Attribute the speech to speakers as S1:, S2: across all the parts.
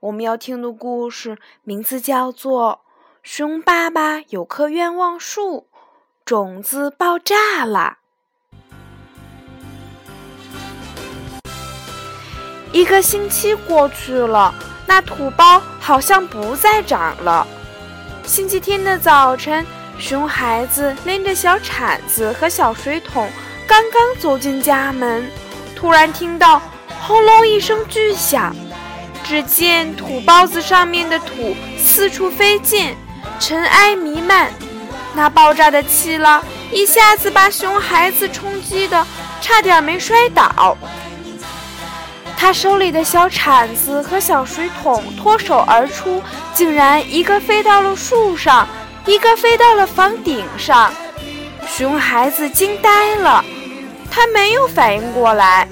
S1: 我们要听的故事名字叫做《熊爸爸有棵愿望树，种子爆炸了》。一个星期过去了，那土包好像不再长了。星期天的早晨。熊孩子拎着小铲子和小水桶，刚刚走进家门，突然听到“轰隆”一声巨响，只见土包子上面的土四处飞溅，尘埃弥漫。那爆炸的气浪一下子把熊孩子冲击的差点没摔倒。他手里的小铲子和小水桶脱手而出，竟然一个飞到了树上。一个飞到了房顶上，熊孩子惊呆了，他没有反应过来，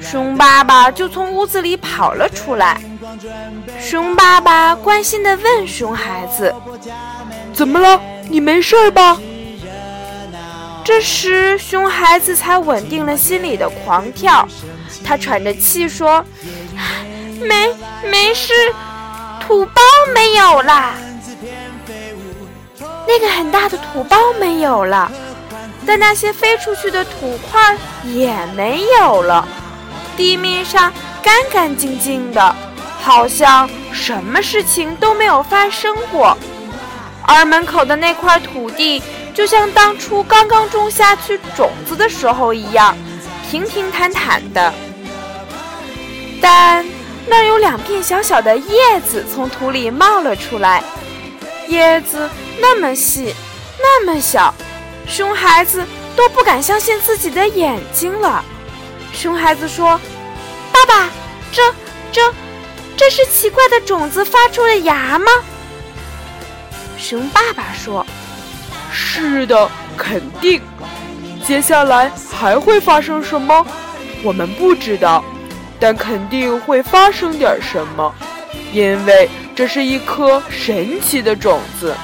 S1: 熊爸爸就从屋子里跑了出来。熊爸爸关心地问熊孩子：“怎么了？你没事吧？”这时，熊孩子才稳定了心里的狂跳，他喘着气说：“没，没事，土包没有啦。”那个很大的土包没有了，但那些飞出去的土块也没有了，地面上干干净净的，好像什么事情都没有发生过。而门口的那块土地，就像当初刚刚种下去种子的时候一样，平平坦坦的。但那有两片小小的叶子从土里冒了出来，叶子。那么细，那么小，熊孩子都不敢相信自己的眼睛了。熊孩子说：“爸爸，这、这、这是奇怪的种子发出了芽吗？”熊爸爸说：“
S2: 是的，肯定。接下来还会发生什么？我们不知道，但肯定会发生点什么，因为这是一颗神奇的种子。”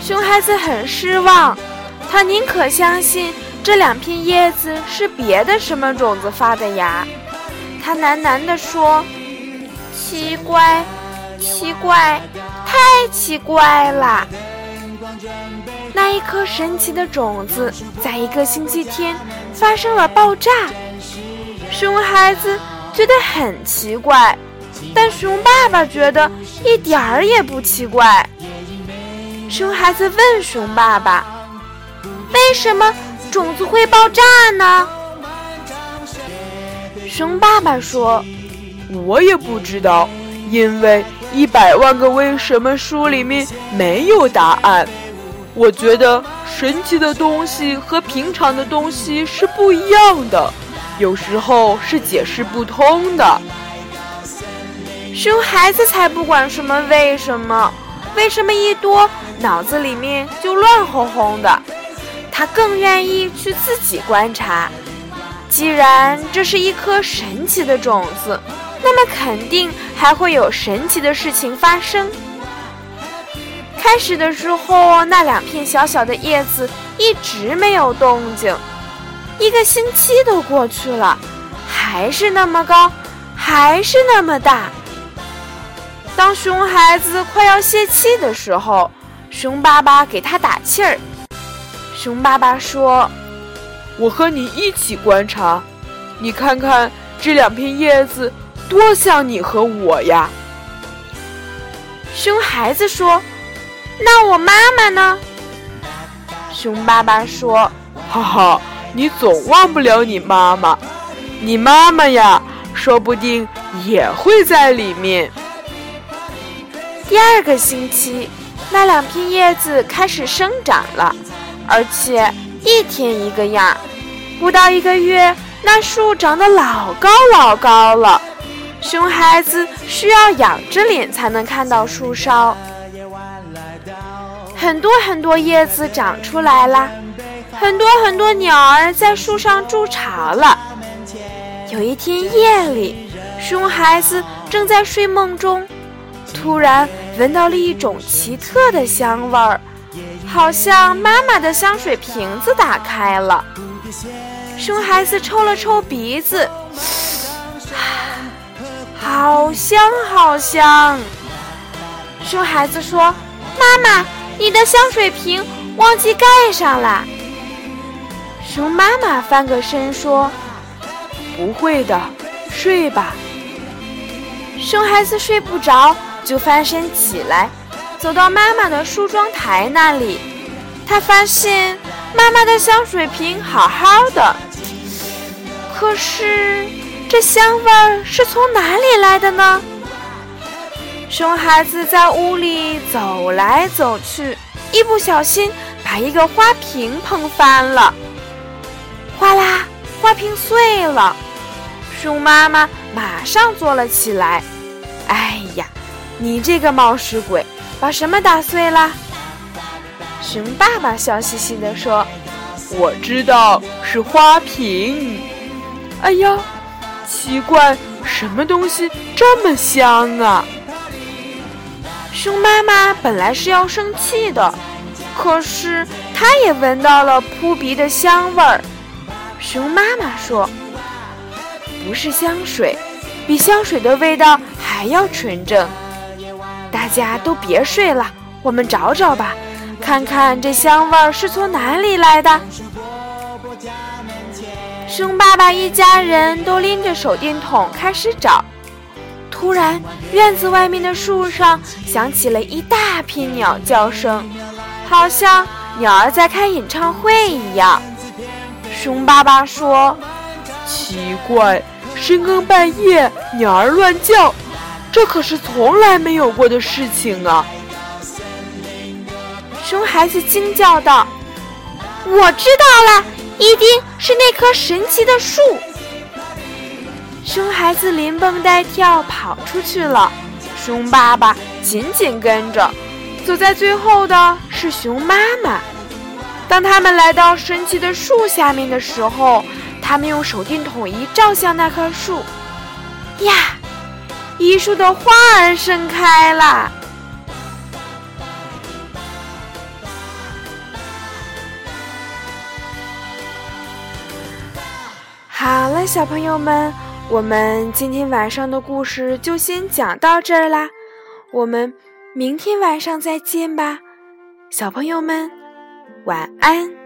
S1: 熊孩子很失望，他宁可相信这两片叶子是别的什么种子发的芽。他喃喃地说：“奇怪，奇怪，太奇怪了！那一颗神奇的种子，在一个星期天发生了爆炸。熊孩子觉得很奇怪，但熊爸爸觉得一点儿也不奇怪。”熊孩子问熊爸爸：“为什么种子会爆炸呢？”熊爸爸说：“
S2: 我也不知道，因为《一百万个为什么》书里面没有答案。我觉得神奇的东西和平常的东西是不一样的，有时候是解释不通的。”
S1: 熊孩子才不管什么为什么。为什么一多脑子里面就乱哄哄的？他更愿意去自己观察。既然这是一颗神奇的种子，那么肯定还会有神奇的事情发生。开始的时候，那两片小小的叶子一直没有动静，一个星期都过去了，还是那么高，还是那么大。当熊孩子快要泄气的时候，熊爸爸给他打气儿。熊爸爸说：“
S2: 我和你一起观察，你看看这两片叶子多像你和我呀。”
S1: 熊孩子说：“那我妈妈呢？”熊爸爸说：“
S2: 哈哈，你总忘不了你妈妈，你妈妈呀，说不定也会在里面。”
S1: 第二个星期，那两片叶子开始生长了，而且一天一个样。不到一个月，那树长得老高老高了。熊孩子需要仰着脸才能看到树梢。很多很多叶子长出来了，很多很多鸟儿在树上筑巢了。有一天夜里，熊孩子正在睡梦中，突然闻到了一种奇特的香味儿，好像妈妈的香水瓶子打开了。熊孩子抽了抽鼻子，好香好香。熊孩子说：“妈妈，你的香水瓶忘记盖上了。”熊妈妈翻个身说。
S2: 不会的，睡吧。
S1: 熊孩子睡不着，就翻身起来，走到妈妈的梳妆台那里。他发现妈妈的香水瓶好好的，可是这香味是从哪里来的呢？熊孩子在屋里走来走去，一不小心把一个花瓶碰翻了，哗啦！花瓶碎了，熊妈妈马上坐了起来。哎呀，你这个冒失鬼，把什么打碎了？熊爸爸笑嘻嘻地说：“
S2: 我知道是花瓶。”哎呀，奇怪，什么东西这么香啊？
S1: 熊妈妈本来是要生气的，可是她也闻到了扑鼻的香味儿。熊妈妈说：“不是香水，比香水的味道还要纯正。大家都别睡了，我们找找吧，看看这香味儿是从哪里来的。”熊爸爸一家人都拎着手电筒开始找。突然，院子外面的树上响起了一大片鸟叫声，好像鸟儿在开演唱会一样。熊爸爸说：“
S2: 奇怪，深更半夜鸟儿乱叫，这可是从来没有过的事情啊！”
S1: 熊孩子惊叫道：“我知道了，一定是那棵神奇的树！”熊孩子连蹦带跳跑出去了，熊爸爸紧紧跟着，走在最后的是熊妈妈。当他们来到神奇的树下面的时候，他们用手电筒一照向那棵树，呀，一树的花儿盛开了。好了，小朋友们，我们今天晚上的故事就先讲到这儿啦，我们明天晚上再见吧，小朋友们。晚安。